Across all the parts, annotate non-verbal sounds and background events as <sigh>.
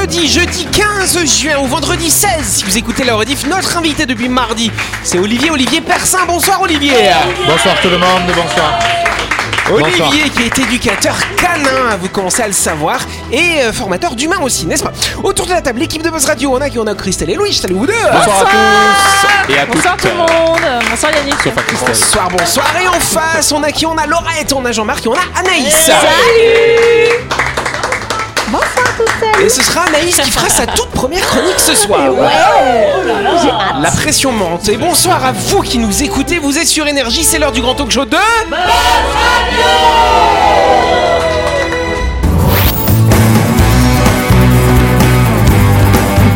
jeudi, jeudi 15 juin ou vendredi 16, si vous écoutez la rediff, notre invité depuis mardi, c'est Olivier, Olivier Persin. Bonsoir Olivier. Bonsoir tout le monde, bonsoir. Olivier qui est éducateur canin, vous commencez à le savoir, et euh, formateur d'humains aussi, n'est-ce pas? Autour de la table, l'équipe de Buzz Radio, on a qui? On a Christelle et Louis, salut vous deux. Bonsoir à tous. Et à Bonsoir tout le monde. Bonsoir Yannick. Bonsoir, bonsoir, et en face, on a qui? On a Laurette, on a Jean-Marc et on a Anaïs Et ce sera Anaïs qui fera sa toute première chronique ce soir. La pression monte. Et bonsoir à vous qui nous écoutez. Vous êtes sur Énergie, c'est l'heure du grand talk show de.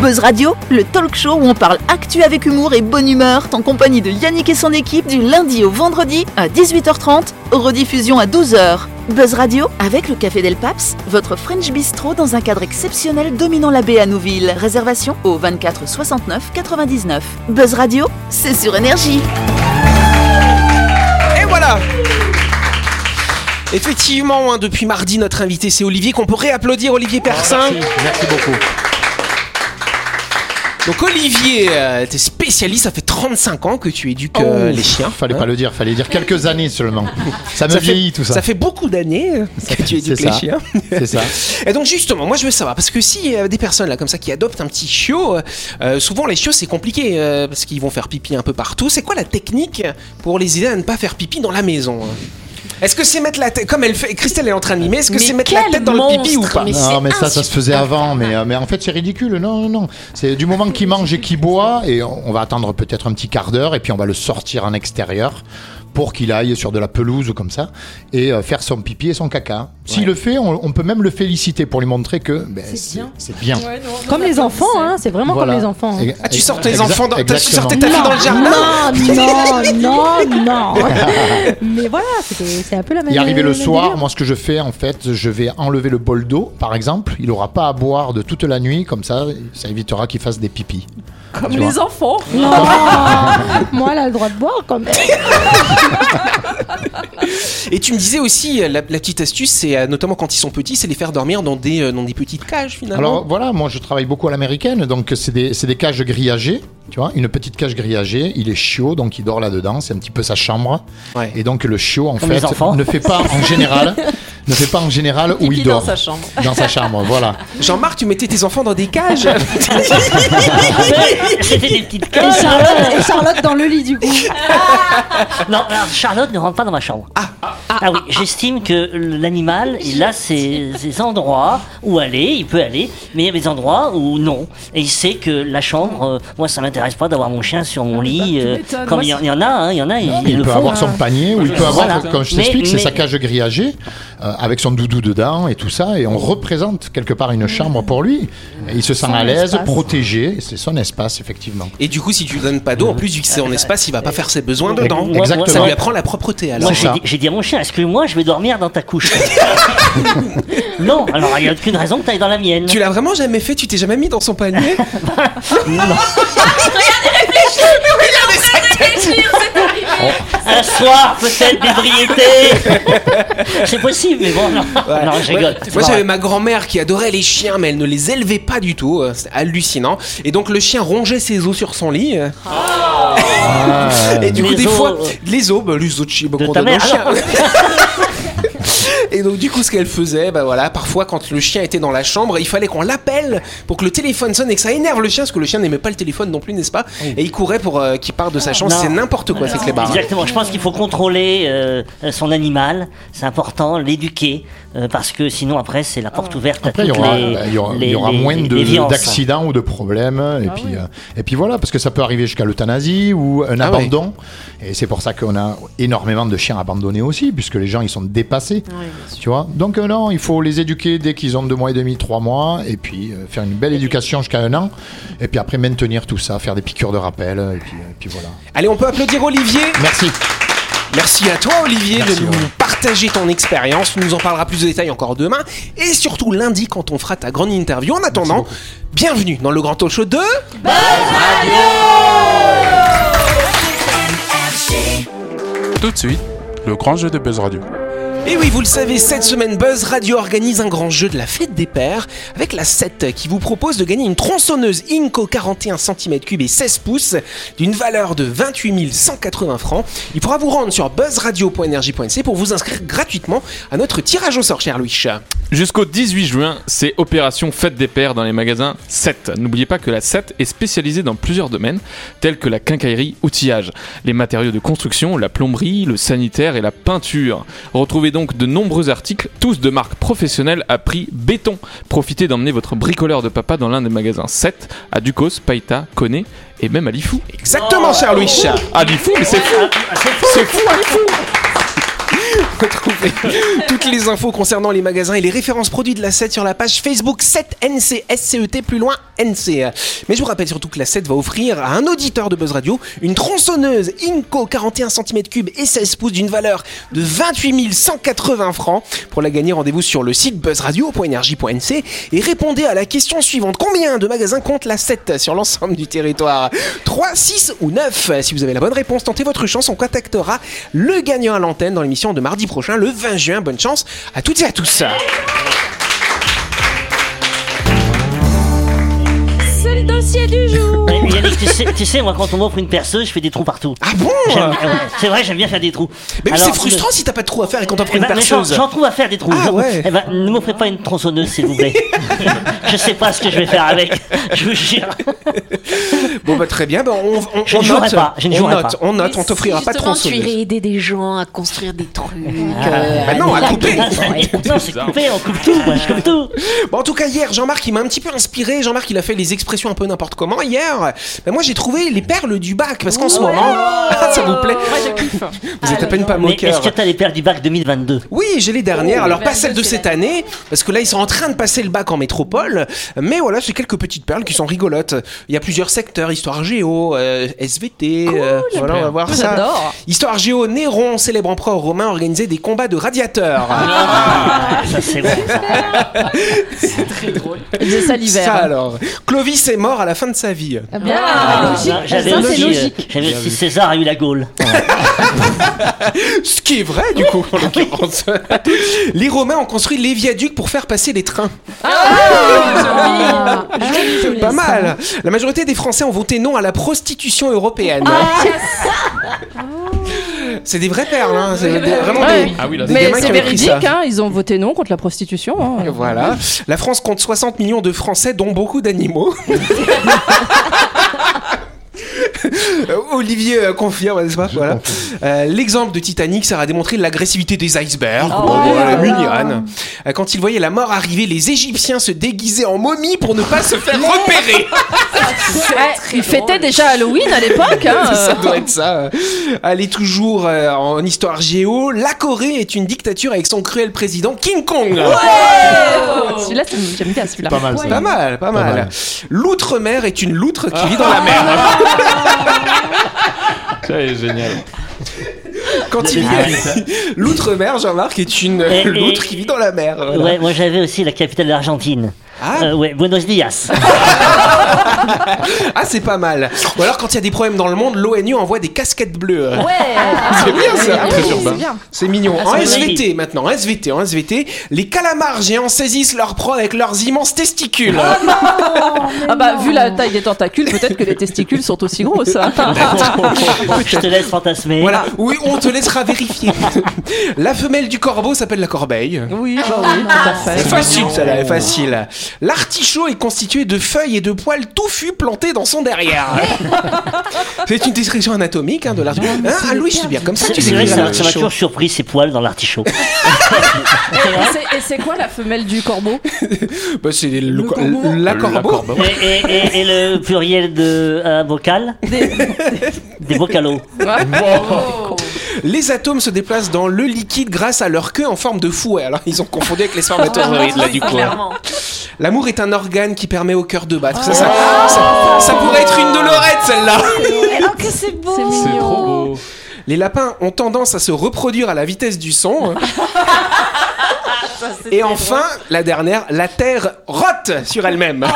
Buzz Radio, le talk show où on parle actu avec humour et bonne humeur, en compagnie de Yannick et son équipe du lundi au vendredi à 18h30, rediffusion à 12h. Buzz Radio avec le Café Del Paps, votre French Bistro dans un cadre exceptionnel dominant la baie à Nouville. Réservation au 24 69 99. Buzz Radio, c'est sur énergie. Et voilà Effectivement, hein, depuis mardi, notre invité c'est Olivier, qu'on peut réapplaudir Olivier Persin. Merci, merci beaucoup. Donc Olivier, euh, t'es spécialiste, ça fait 35 ans que tu éduques euh, Oh, les chiens. Fallait hein. pas le dire, fallait dire quelques années seulement. <laughs> Ça me Ça fait- vieillit tout ça. Ça fait beaucoup d'années euh, <laughs> que tu éduques les ça. chiens. <laughs> C'est ça. Et donc justement, moi je veux savoir, parce que si y a des personnes là comme ça qui adoptent un petit chiot, euh, souvent les chiots c'est compliqué, parce qu'ils vont faire pipi un peu partout. C'est quoi la technique pour les aider à ne pas faire pipi dans la maison hein? Est-ce que c'est mettre la tête, comme elle fait, Christelle est en train de mimer, est-ce que c'est mettre la tête dans le pipi ou pas mais Non, mais ça, ça se faisait avant. Mais, euh, mais en fait, c'est ridicule. Non, non, non. C'est du moment qu'il mange et qu'il boit, et on va attendre peut-être un petit quart d'heure, et puis on va le sortir en extérieur pour qu'il aille sur de la pelouse comme ça et euh, faire son pipi et son caca. S'il le fait, on, on peut même le féliciter pour lui montrer que ben, c'est bien. c'est bien. Comme les enfants, hein, c'est vraiment Voilà. comme les enfants. hein. Ah, tu sors tes enfants dans, tu sortais ta fille dans le jardin Non, non, non, <laughs> non. <laughs> Mais voilà, c'est un peu la même. Et arrivé le soir, délire. moi ce que je fais en fait, je vais enlever le bol d'eau par exemple. Il aura pas à boire de toute la nuit, comme ça, ça évitera qu'il fasse des pipis. Comme Tu les vois. enfants. Non, <laughs> <laughs> moi, elle a le droit de boire quand même. Et tu me disais aussi, la, la petite astuce, c'est euh, notamment quand ils sont petits, c'est les faire dormir dans des, euh, dans des petites cages finalement. Alors voilà, moi je travaille beaucoup à l'américaine, donc c'est des, c'est des cages grillagées, tu vois, une petite cage grillagée, il est chiot, donc il dort là-dedans, c'est un petit peu sa chambre. Ouais. Et donc le chiot en Comme fait ne fait pas en général, <laughs> ne fait pas en général où il dans dort. sa chambre. Dans sa chambre, voilà. Jean-Marc, tu mettais tes enfants dans des cages <laughs> C'était des petites Et cages. Charlotte, et Charlotte dans le lit, du coup. Non, alors, Charlotte ne rentre pas dans ma chambre. Ah, oui, j'estime que l'animal, il a ses, ses endroits où aller, il peut aller, mais il y a des endroits où non. Et il sait que la chambre, euh, moi ça m'intéresse pas d'avoir mon chien sur mon lit. euh, comme il y, en- il y en a, hein, il y en a, Il peut font. avoir son panier ou il peut avoir, Voilà. comme je t'explique, c'est sa cage grillagée euh, avec son doudou dedans et tout ça, et on représente quelque part une chambre pour lui. Et il se sent à l'aise, protégé, c'est son espace effectivement. Et du coup, si tu lui donnes pas d'eau, en plus, vu que c'est en espace, il va pas faire ses besoins dedans. Exactement. Ça lui apprend la propreté alors. Moi C'est j'ai ça. dit, j'ai dit à mon chien, est-ce que moi je vais dormir dans ta couche <laughs> Non, alors il n'y a aucune raison que tu ailles dans la mienne. Tu l'as vraiment jamais fait Tu t'es jamais mis dans son panier <laughs> Un soir, peut-être d'ébriété. C'est possible, mais bon, non, non je rigole. Ouais. Moi j'avais ma grand-mère qui adorait les chiens mais elle ne les élevait pas du tout, euh, c'est hallucinant. Et donc le chien rongeait ses os sur son lit. euh. Et du coup Les des os, fois euh, les os, bah, les os de chien bah, de qu'on ta <laughs> donne au mère, chien. alors. Et donc du coup ce qu'elle faisait, bah voilà, parfois quand le chien était dans la chambre, il fallait qu'on l'appelle pour que le téléphone sonne et que ça énerve le chien parce que le chien n'aimait pas le téléphone non plus, n'est-ce pas Et il courait pour euh, qu'il parte de sa chambre, c'est n'importe quoi ces clébards. Exactement, je pense qu'il faut contrôler euh, son animal, c'est important, l'éduquer, euh, parce que sinon après c'est la porte ouverte Après, à il y aura, les, bah, il y aura, il y les- aura les- moins d'accidents ou de problèmes. Et, puis, euh, et puis voilà, parce que ça peut arriver jusqu'à l'euthanasie ou un Ah abandon. Et c'est pour ça qu'on a énormément de chiens abandonnés aussi, puisque les gens ils sont dépassés. tu vois Donc euh, non, il faut les éduquer dès qu'ils ont deux mois et demi, trois mois, et puis euh, faire une belle éducation jusqu'à un an. Et puis après maintenir tout ça, faire des piqûres de rappel. Et puis, et puis voilà. Allez, on peut applaudir Olivier. Merci. Merci à toi Olivier Merci, de nous ouais. partager ton expérience. Tu nous en parleras plus de détails encore demain et surtout lundi quand on fera ta grande interview. En attendant, bienvenue dans le grand talk show de Tout de suite, le grand jeu de Buzz Radio. Et oui, vous le savez, cette semaine, Buzz Radio organise un grand jeu de la fête des pères avec la 7 qui vous propose de gagner une tronçonneuse Inco 41 cm3 et 16 pouces d'une valeur de 28 180 francs. Il pourra vous rendre sur buzzradio.energie.nc pour vous inscrire gratuitement à notre tirage au sort, cher Louis. Jusqu'au 18 juin, c'est Opération Fête des Pères dans les magasins 7. N'oubliez pas que la 7 est spécialisée dans plusieurs domaines, tels que la quincaillerie, outillage, les matériaux de construction, la plomberie, le sanitaire et la peinture. Retrouvez donc de nombreux articles, tous de marque professionnelle à prix béton. Profitez d'emmener votre bricoleur de papa dans l'un des magasins 7 à Ducos, Païta, Koné et même à Lifou. Exactement, cher Louis. À Lifou, mais c'est fou C'est fou à Lifou <laughs> Retrouvez toutes les infos concernant les magasins et les références produits de la 7 sur la page Facebook 7NC, SCET plus loin NC. Mais je vous rappelle surtout que la 7 va offrir à un auditeur de Buzz Radio une tronçonneuse Inco 41 cm3 et 16 pouces d'une valeur de 28 180 francs. Pour la gagner, rendez-vous sur le site buzzradio.energie.nc et répondez à la question suivante. Combien de magasins compte la 7 sur l'ensemble du territoire? 3, 6 ou 9 Si vous avez la bonne réponse, tentez votre chance, on contactera le gagnant à l'antenne dans l'émission de mardi prochain, le 20 juin. Bonne chance à toutes et à tous. Du jour. Yannick, tu sais, tu sais, moi, quand on m'offre une perceuse, je fais des trous partout. Ah bon J'aime- ouais, C'est vrai, j'aime bien faire des trous. Mais oui, Alors, c'est frustrant si t'as pas de trou à faire et qu'on t'offre Eh une ben, mais j'en, perceuse. j'en trouve à faire des trous. Ah J'en- ouais. Eh ben, ne m'offrez pas une tronçonneuse, s'il vous plaît. <laughs> je sais pas ce que je vais faire avec. Je vous jure. Bon bah très bien, bah, on, on, Je on ne jouerai note, pas, je ne on jouerai note, pas. on note, on t'offrira pas de Justement, tu tronçonneuse. irais aider des gens à construire des trucs. Ah, euh, bah non, à la- couper. <laughs> Non, c'est coupé, on coupe tout, moi, je coupe tout. Bon, en tout cas, hier, Jean-Marc, il m'a un petit peu inspiré. Jean-Marc, il a fait les expressions un peu n'importe comment. Hier, ben, moi, j'ai trouvé les perles du bac. Parce qu'en ce moment, Ah, <laughs> ça vous plaît Vous êtes à peine pas Mais moqueur. est-ce que t'as les perles du bac 2022 Oui, j'ai les dernières. Alors, pas 22, celles de c'est cette année, parce que là, ils sont en train de passer le bac en métropole. Mais voilà, c'est quelques petites perles qui sont rigolotes. Il y a plusieurs secteurs histoire géo, euh, SVT. euh, voilà, on va voir ça. J'adore. Histoire géo, Néron, célèbre empereur romain, organisait des combats de radiateurs. Ah, ça c'est bon. ça. <laughs> Il faisait ça l'hiver. Ça alors. Clovis est mort à la fin de sa vie. Ah bien. Ah, logique. J'avais Ça, c'est aussi, euh, logique. j'avais aussi César a eu la Gaule. <laughs> Ce qui est vrai, du coup, en l'occurrence. <laughs> les Romains ont construit les viaducs pour faire passer les trains. Ah, joli, joli. Pas mal. La majorité des Français ont voté non à la prostitution européenne. C'est des vraies perles, hein. C'est des- vraiment Ouais. des, Ah oui, là, des Mais c'est véridique, hein, ils ont voté non contre la prostitution. hein. Voilà. La France compte 60 millions de Français, dont beaucoup d'animaux. <laughs> <laughs> Olivier euh, confirme, n'est-ce pas voilà. Euh, L'exemple de Titanic, ça a démontré l'agressivité des icebergs. Oh, Bon, voilà, mignonne. Euh, Quand ils voyaient la mort arriver, les Égyptiens se déguisaient en momies pour ne pas se faire <laughs> repérer. Ouais, ils fêtaient déjà Halloween à l'époque. hein, <laughs> ça doit être ça. Allez, toujours euh, en histoire géo, la Corée est une dictature avec son cruel président King Kong. Celui-là, c'est- j'aime bien celui-là. Pas mal. Pas mal, pas, mal. mal. L'outre-mer est une loutre qui vit dans la mer. <laughs> Ça est génial. Quand il vit... L'outre-mer, Jean-Marc, est une Et- et- loutre qui vit dans la mer. voilà. Ouais, moi j'avais aussi la capitale de l'Argentine. Ah. Euh, ouais, Buenos Dias. <laughs> Ah, c'est pas mal. Ou alors, quand il y a des problèmes dans le monde, l'ONU envoie des casquettes bleues. Ouais, <laughs> C'est bien ça. oui, c'est bien. C'est mignon. Ah, en SVT maintenant, SVT, en SVT, les calamars géants saisissent leur proie avec leurs immenses testicules. Ah bah, vu la taille des tentacules, peut-être que les testicules sont aussi grosses. <laughs> hein. Je te laisse fantasmer. Voilà, oui, on te laissera vérifier. la femelle du corbeau s'appelle la corbeille. Oui, bah oui, tout à fait. C'est facile, ça là, est facile. L'artichaut est constitué de feuilles et de poils touffus plantés dans son derrière. <laughs> c'est une description anatomique hein, de l'artichaut. Hein, ah, Louis, c'est bien comme ça que C'est tu décris ça m'a toujours surpris ces poils dans l'artichaut. <laughs> Et c'est- Et c'est quoi la femelle du corbeau <laughs> Bah, c'est le co- la corbeau. Et, et- et- et le pluriel de euh, vocal Des vocalos. Les atomes se déplacent dans le liquide grâce à leur queue en forme de fouet. Alors, ils ont confondu avec les <laughs> spermatozoïdes, là, du coup. L'amour est un organe qui permet au cœur de battre. Ça, ça, ça- ça pourrait être une Dolorette, celle-là. Oh, que c'est beau. C'est trop beau. Les lapins ont tendance à se reproduire à la vitesse du son. <laughs> Et enfin, la dernière, la Terre rote sur elle-même. <laughs>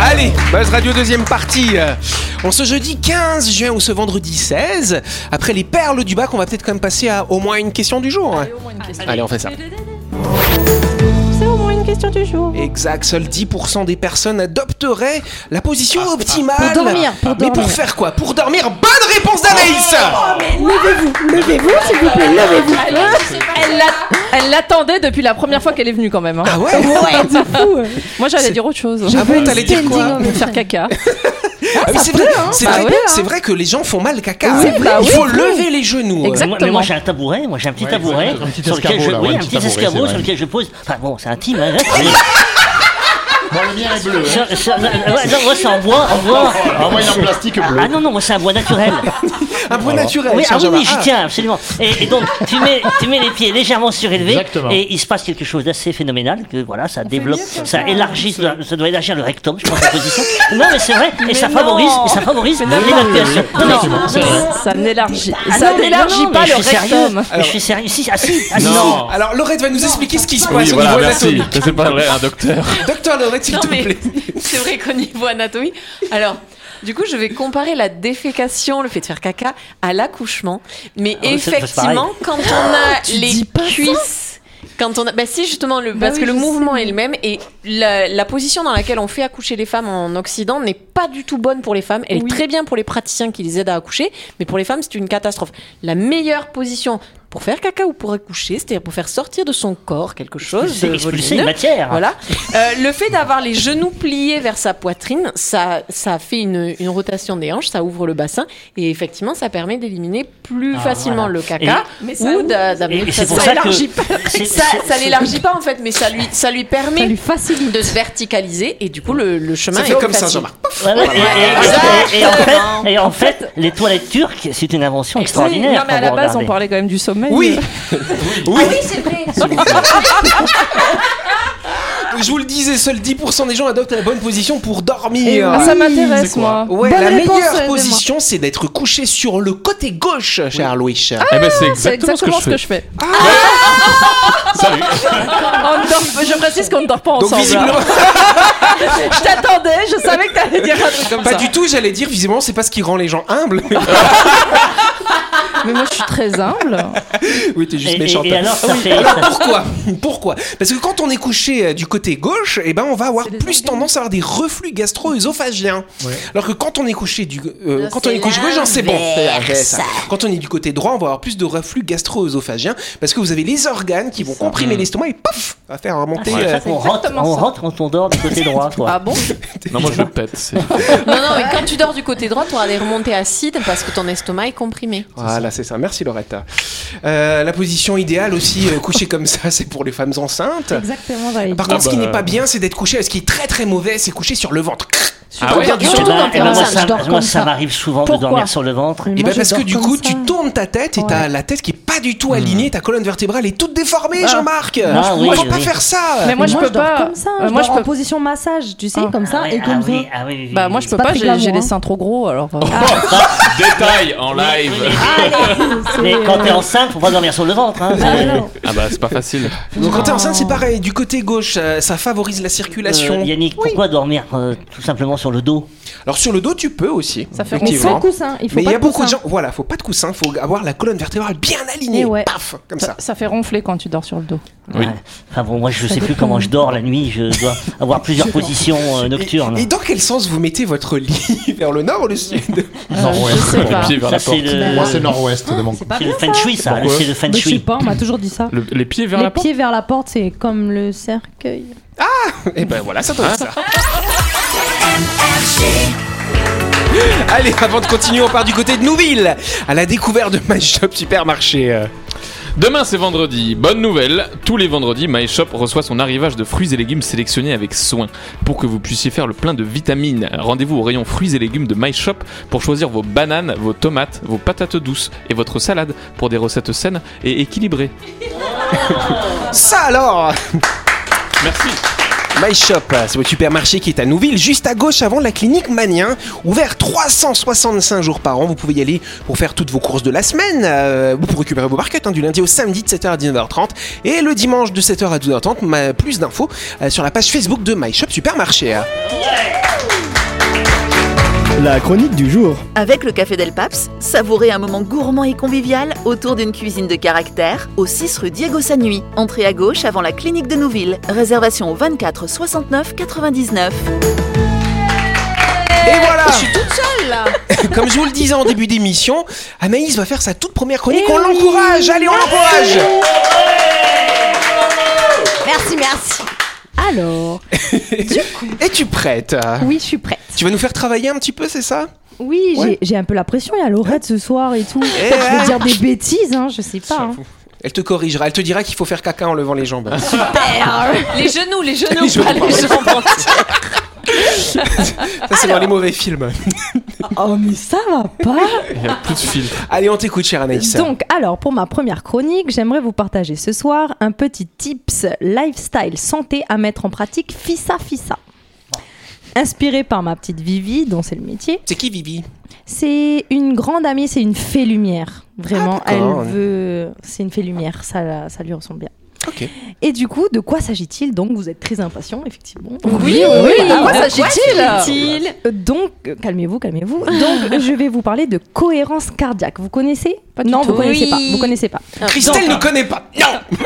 Allez, Buzz Radio deuxième partie. On ce jeudi 15 juin ou ce vendredi 16, après les perles du bac, on va peut-être quand même passer à au moins une question du jour. Allez, on fait ça. Question du jour. Exact, seuls 10% des personnes adopteraient la position optimale. Pour dormir, pour Mais pour faire quoi? Pour dormir Bonne réponse d'Anaïs Levez-vous, levez-vous, s'il vous plaît, levez-vous. Elle l'a- elle l'attendait depuis la première fois qu'elle est venue quand même. hein. Ah ouais? Ouais. Moi j'allais dire autre chose. Ah bon, t'allais dire quoi? Faire caca. <laughs> Ah oui, c'est vrai, c'est Bah vrai, oui, hein. c'est vrai que les gens font mal caca. Oui, bah Il oui, faut oui. lever les genoux. Exact. Mais moi, mais Exactement. moi, j'ai un tabouret, moi j'ai un petit Ouais, tabouret un petit sur lequel escabeau, je, là, oui, ouais, un petit escabeau sur lequel je pose. Enfin bon, c'est intime. Bon, le mien est bleu. hein. Ouais, non, moi c'est en bois, en bois. Ah, moi, il est en plastique bleu. Ah non non, moi c'est un bois naturel. Un bois naturel. Oui, ah oui, Jean-Jean. oui, j'y Ah. tiens absolument. Et, et donc tu mets, tu mets les pieds légèrement surélevés Exactement. et il se passe quelque chose d'assez phénoménal. Que voilà, ça développe, ça élargit, ça doit, ça doit élargir le rectum, je pense la position. Non mais c'est vrai et ça non. favorise, et ça favorise l'évacuation. Non, vrai. Ça n'élargit, Ah ça non, n'élargit non, non, pas le rectum. Mais je suis sérieux. Si, ah si, ah si. Non. Alors Laurette va nous expliquer ce qui se passe Oui, au voilà, niveau merci. anatomique. C'est pas vrai, un docteur. Docteur Laurette, s'il Non, te mais plaît. <laughs> c'est vrai qu'au niveau anatomie. Alors, du coup, je vais comparer la défécation, le fait de faire caca, à l'accouchement. Mais Ah effectivement, quand on a Tu les cuisses. Quand on a, bah si justement le, parce oui, que le mouvement sais. est le même et la, la position dans laquelle on fait accoucher les femmes en Occident n'est pas du tout bonne pour les femmes. Elle Oui. est très bien pour les praticiens qui les aident à accoucher, mais pour les femmes c'est une catastrophe. La meilleure position pour faire caca ou pour accoucher, c'est-à-dire pour faire sortir de son corps quelque chose C'est de expulser une matière. voilà. Euh, le fait d'avoir les genoux pliés vers sa poitrine, ça, ça fait une, une rotation des hanches, ça ouvre le bassin et effectivement, ça permet d'éliminer plus Ah, facilement voilà. le caca Mais ça ou d'amener ça ça que- élargit pas. Ça, ça l'élargit pas en fait, mais ça lui, ça lui permet Ça lui facilite. de se verticaliser et du coup le, le chemin Ça est fait comme ça, facile. Jean-Marc. Ouais, ouais, et, en fait, et en fait, les toilettes turques, c'est une invention Oui, extraordinaire. non, mais à la base, on parlait quand même du Oui. Oui. c'est vrai. Je vous le disais, seuls 10% des gens adoptent la bonne position pour dormir. Ah, ça m'intéresse, moi. Ouais, Bonne la réponse, meilleure position, c'est d'être couché sur le côté gauche, cher Louis. Eh ben, c'est exactement, ce que je fais. fais. Salut. <laughs> On ne dort- je précise qu'on ne dort pas Donc ensemble. visiblement, là. <laughs> Je t'attendais, je savais que t'allais dire un truc comme pas ça. du tout, j'allais dire, visiblement, c'est pas ce qui rend les gens humbles. <laughs> Mais moi, je suis très humble. <laughs> oui, t'es juste et- méchante. et alors, ça Oui, fait- alors, pourquoi? Pourquoi? Parce que quand on est couché euh, du côté gauche, eh ben, on va avoir plus tendance à avoir des reflux gastro-œsophagiens. Alors que quand on est couché du, euh, quand on est couché gauche, c'est bon. Ça. Quand on est du côté droit, on va avoir plus de reflux gastro-œsophagien parce que vous avez les organes qui vont comprimer l'estomac et paf, va faire remonter. Ouais, euh, on rentre, exactement on ça. rentre quand on dort du côté droit, quoi. Ah bon? <laughs> Non, moi je pète. Non, non, mais quand tu dors du côté droit, tu auras des remontées acides parce que ton estomac est comprimé. Voilà, c'est ça. Merci Loretta. Euh, la position idéale aussi, euh, coucher comme ça, <laughs> c'est pour les femmes enceintes. Exactement, Par contre, ce qui bah. n'est pas bien, c'est d'être couché. Ce qui est très très mauvais, c'est coucher sur le ventre. Ah ouais du Surtout tout. Eh ben, quand t'es eh ben, moi, enceinte, ça, moi, ça ça. m'arrive souvent de Pourquoi dormir sur le ventre. Et moi, ben je parce que du coup, ça. tu tournes ta tête et t'as la tête qui est pas du tout alignée, ta colonne vertébrale est toute déformée, Jean-Marc. Ah oui, Faut oui. pas faire ça. Mais moi, je moi, peux je pas. comme ça. Euh, je moi, je en peux. position massage, tu sais, Ah. comme ça, Ah et comme ah ça. ah Bah, moi, je peux pas j'ai les hein. seins trop gros, alors. euh, <laughs> Détail en live. Mais quand t'es enceinte, faut pas dormir sur le ventre. Hein, c'est- Ah bah c'est pas facile. Donc quand t'es enceinte, c'est pareil. Du côté gauche, ça, ça favorise la circulation. Euh, Yannick, pourquoi dormir euh, tout simplement sur le dos Alors sur le dos, tu peux aussi. Ça fait Mais sans coussin, il faut Mais il pas y a de beaucoup de gens. Voilà, faut pas de coussin. Faut avoir la colonne vertébrale bien alignée. Ouais. Paf, comme ça. Ça, ça fait ronfler quand tu dors sur le dos. Oui. Ouais. Enfin bon, moi je sais plus comment je dors la nuit. Je dois <laughs> avoir plusieurs positions euh, nocturnes. Et, et dans quel sens vous mettez votre lit <laughs> Vers le nord ou le sud? Nord-ouest. Ça la porte. c'est le, Moi, c'est nord-ouest de mon C'est le feng ça. shui, ça. C'est le feng Mais je sais shui. pas, on m'a toujours dit ça. Le- les pieds vers Les la porte. pieds vers la porte, c'est comme le cercueil. Et ben voilà, ça doit être ça. <laughs> Allez, avant de continuer, on part du côté de Nouville, à la découverte de My Shop Supermarché. Demain c'est vendredi. Bonne nouvelle, tous les vendredis, MyShop reçoit son arrivage de fruits et légumes sélectionnés avec soin pour que vous puissiez faire le plein de vitamines. Rendez-vous au rayon fruits et légumes de MyShop pour choisir vos bananes, vos tomates, vos patates douces et votre salade pour des recettes saines et équilibrées. Ça alors Merci. My Shop, c'est votre supermarché qui est à Nouville, juste à gauche avant la clinique Manien, ouvert 365 jours par an. Vous pouvez y aller pour faire toutes vos courses de la semaine, euh, ou pour récupérer vos barquettes hein, du lundi au samedi de 7h à 19h30 et le dimanche de 7h à 12h30. Ma- Plus d'infos euh, sur la page Facebook de My Shop Supermarché. La chronique du jour. Avec le Café Del Paps, savourez un moment gourmand et convivial autour d'une cuisine de caractère au 6 rue Diego Sanui. Entrée à gauche avant la clinique de Nouville. Réservation au 24 69 99. Et voilà Je suis toute seule là. <laughs> Comme je vous le disais en début d'émission, Anaïs va faire sa toute première chronique. Eh on oui. l'encourage Allez, on l'encourage Merci, merci. Alors, <laughs> Es-tu prête? Oui, je suis prête. Tu vas nous faire travailler un petit peu, c'est ça? Oui, j'ai- Ouais. j'ai un peu la pression. Il y a Laurette ce soir et tout. Eh je ouais. vais dire des bêtises, hein, je sais pas. hein. Elle te corrigera, elle te dira qu'il faut faire caca en levant les jambes. Les genoux, les genoux, Les genoux, pas les jambes. <laughs> Ça, c'est dans les mauvais films. <laughs> Oh, mais ça va pas. Il n'y a plus de filtre. Allez, on t'écoute, chère Anaïs. Donc, alors, pour ma première chronique, j'aimerais vous partager ce soir un petit tips lifestyle santé à mettre en pratique fissa fissa. Inspiré par ma petite Vivi, dont c'est le métier. C'est qui Vivi? C'est une grande amie, c'est une fée lumière. Vraiment, Ah, elle veut. C'est une fée lumière, ça, ça lui ressemble bien. Ok. Et du coup, de quoi s'agit-il Donc, vous êtes très impatient, effectivement. Oui, oui, de quoi s'agit-il s'agit-il Donc, euh, calmez-vous, calmez-vous. <laughs> Donc, je vais vous parler de cohérence cardiaque. Vous connaissez du Non, tout. vous connaissez Oui. pas. Vous connaissez pas. Christelle ne connaît pas. Non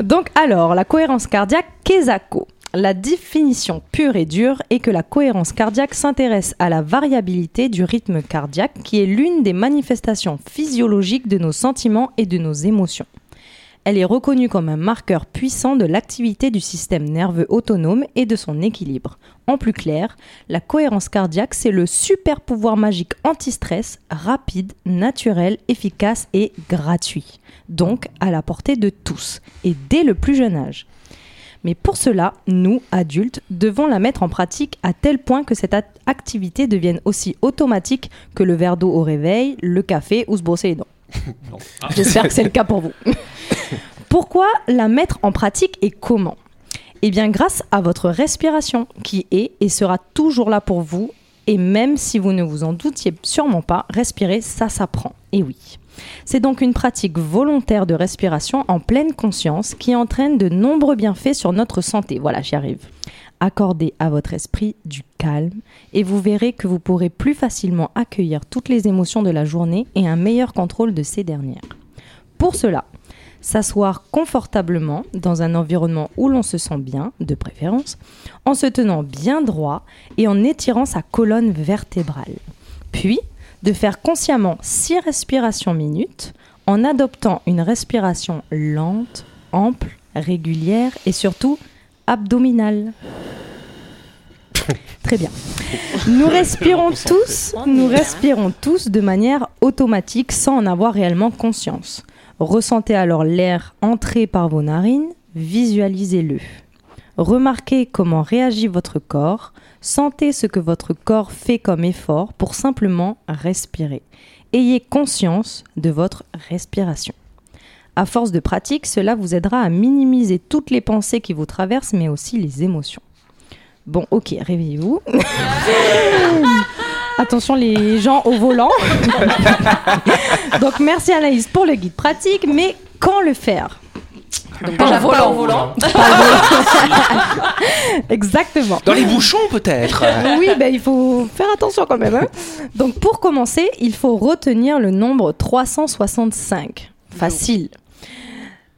<laughs> Donc, alors, la cohérence cardiaque, Kesako. La définition pure et dure est que la cohérence cardiaque s'intéresse à la variabilité du rythme cardiaque, qui est l'une des manifestations physiologiques de nos sentiments et de nos émotions. Elle est reconnue comme un marqueur puissant de l'activité du système nerveux autonome et de son équilibre. En plus clair, la cohérence cardiaque, c'est le super pouvoir magique anti-stress, rapide, naturel, efficace et gratuit. Donc à la portée de tous, et dès le plus jeune âge. Mais pour cela, nous, adultes, devons la mettre en pratique à tel point que cette act- activité devienne aussi automatique que le verre d'eau au réveil, le café ou se brosser les dents. <laughs> J'espère que c'est le cas pour vous. <laughs> Pourquoi la mettre en pratique et comment? Eh bien, grâce à votre respiration qui est et sera toujours là pour vous. Et même si vous ne vous en doutiez sûrement pas, respirer, ça s'apprend. Et oui. C'est donc une pratique volontaire de respiration en pleine conscience qui entraîne de nombreux bienfaits sur notre santé. Voilà, j'y arrive. Accordez à votre esprit du calme et vous verrez que vous pourrez plus facilement accueillir toutes les émotions de la journée et un meilleur contrôle de ces dernières. Pour cela, s'asseoir confortablement dans un environnement où l'on se sent bien, de préférence, en se tenant bien droit et en étirant sa colonne vertébrale. Puis, de faire consciemment 6 respirations minutes en adoptant une respiration lente, ample, régulière et surtout abdominale. <laughs> Très bien. Nous respirons tous, nous respirons tous de manière automatique sans en avoir réellement conscience. Ressentez alors l'air entrer par vos narines, visualisez-le. Remarquez comment réagit votre corps, sentez ce que votre corps fait comme effort pour simplement respirer. Ayez conscience de votre respiration. À force de pratique, cela vous aidera à minimiser toutes les pensées qui vous traversent, mais aussi les émotions. Bon, ok, réveillez-vous. <laughs> Attention les gens au volant. <laughs> Donc merci Anaïs pour le guide pratique, mais quand le faire Donc pas au volant. <laughs> Exactement. Dans les bouchons, peut-être Oui, ben, il faut faire attention quand même. hein. Donc pour commencer, il faut retenir le nombre 365. Facile.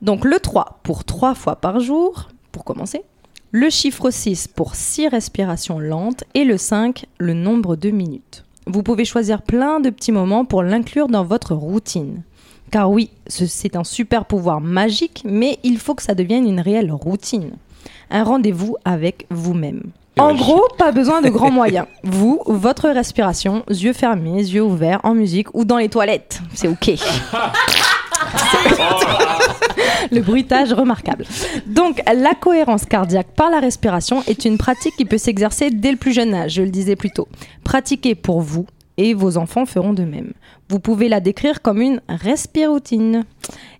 Donc le 3 pour 3 fois par jour, pour commencer. Le chiffre 6 pour 6 respirations lentes. Et le 5, le nombre de minutes. Vous pouvez choisir plein de petits moments pour l'inclure dans votre routine. Car oui, ce- c'est un super pouvoir magique, mais il faut que ça devienne une réelle routine. Un rendez-vous avec vous-même. En gros, pas besoin de grands <laughs> moyens. Vous, votre respiration, yeux fermés, yeux ouverts, en musique ou dans les toilettes. C'est OK. <laughs> <laughs> le bruitage remarquable. Donc, la cohérence cardiaque par la respiration est une pratique qui peut s'exercer dès le plus jeune âge, je le disais plus tôt. Pratiquez pour vous et vos enfants feront de même. Vous pouvez la décrire comme une respiroutine.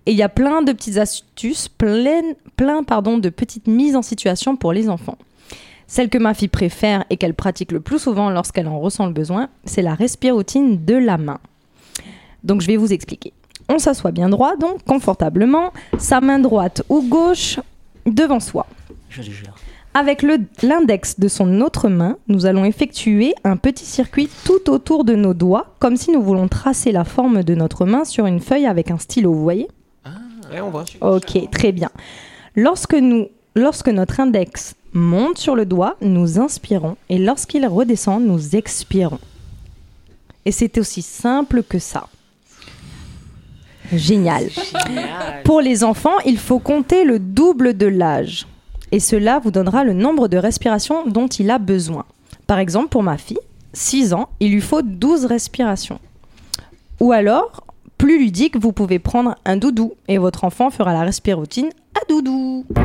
Et il y a plein de petites astuces, plein, plein pardon, de petites mises en situation pour les enfants. Celle que ma fille préfère et qu'elle pratique le plus souvent lorsqu'elle en ressent le besoin, c'est la respiroutine de la main. Donc je vais vous expliquer. On s'assoit bien droit, donc confortablement, sa main droite ou gauche devant soi. Je jure. Avec le- l'index de son autre main, nous allons effectuer un petit circuit tout autour de nos doigts, comme si nous voulons tracer la forme de notre main sur une feuille avec un stylo, vous voyez? Ouais, on voit. Ok, très bien. Lorsque, nous, lorsque notre index monte sur le doigt, nous inspirons et lorsqu'il redescend, nous expirons. Et c'est aussi simple que ça. Génial. Pour les enfants, il faut compter le double de l'âge. Et cela vous donnera le nombre de respirations dont il a besoin. Par exemple, pour ma fille, 6 ans, il lui faut 12 respirations. Ou alors, plus ludique, vous pouvez prendre un doudou et votre enfant fera la respiroutine à doudou. À-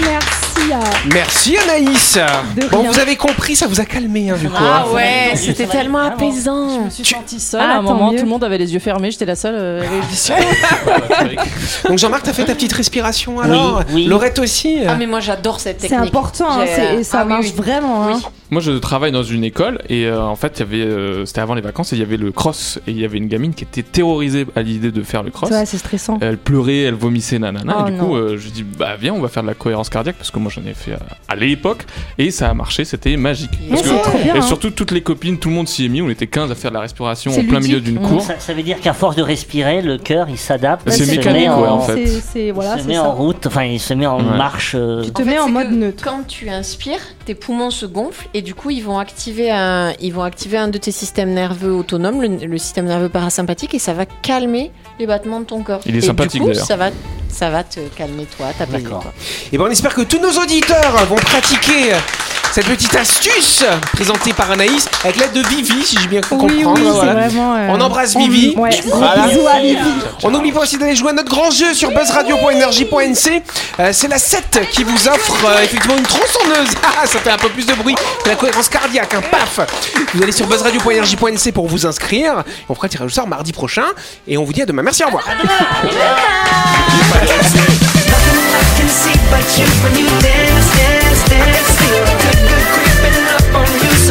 Merci Anaïs. De Bon, rien. vous avez compris, ça vous a calmé, hein, du coup. Ah hein. ouais, Oui, c'était tellement vraiment. apaisant. Je me suis sentie seule Ah, à un moment, mieux. tout le monde avait les yeux fermés, j'étais la seule. euh, yeux- <laughs> Donc Jean-Marc, t'as fait ta petite respiration alors? oui. Laurette aussi Ah mais moi j'adore cette C'est technique. important, hein, c'est- et ça Ah oui, marche oui. vraiment. Moi, je travaille dans une école et euh, en fait, il y avait, euh, c'était avant les vacances et il y avait le cross et il y avait une gamine qui était terrorisée à l'idée de faire le cross. Ouais, c'est stressant. Elle pleurait, elle vomissait, nanana. Oh et du coup, non. euh, je dis, bah viens, on va faire de la cohérence cardiaque parce que moi j'en ai fait à, à l'époque et ça a marché, c'était magique. Parce que- trop bien. et hein. surtout, toutes les copines, tout le monde s'y est mis. On était 15 à faire de la respiration en plein milieu d'une cour. Ça, ça veut dire qu'à force de respirer, le cœur il s'adapte. C'est il se mécanique, met en, ouais, en fait. Voilà, il se met ça. en route, enfin il se met en Ouais. marche. euh, Tu te En mets fait, en mode neutre. Quand tu inspires, tes poumons se gonflent et du coup ils vont activer un, ils vont activer un de tes systèmes nerveux autonomes, le, le système nerveux parasympathique, et ça va calmer les battements de ton corps. Il est et sympathique, du coup, ça va, ça va te calmer toi, t'apaiser. D'accord. toi. Et ben on espère que tous nos auditeurs vont pratiquer cette petite astuce présentée par Anaïs avec l'aide de Vivi, si j'ai bien pu Oui, oui, c'est voilà. vraiment. euh, On embrasse Vivi. on- Ouais, gros Voilà. bisous à Vivi. On n'oublie pas aussi d'aller jouer à notre grand jeu sur buzzradio.energie.nc. Euh, c'est la 7 qui vous offre euh, effectivement une tronçonneuse. <laughs> Ah, ça fait un peu plus de bruit que la cohérence cardiaque. hein. Paf Vous allez sur buzzradio.energie.nc pour vous inscrire. On fera le tirage au sort mardi prochain. Et on vous dit à demain. Merci, au revoir.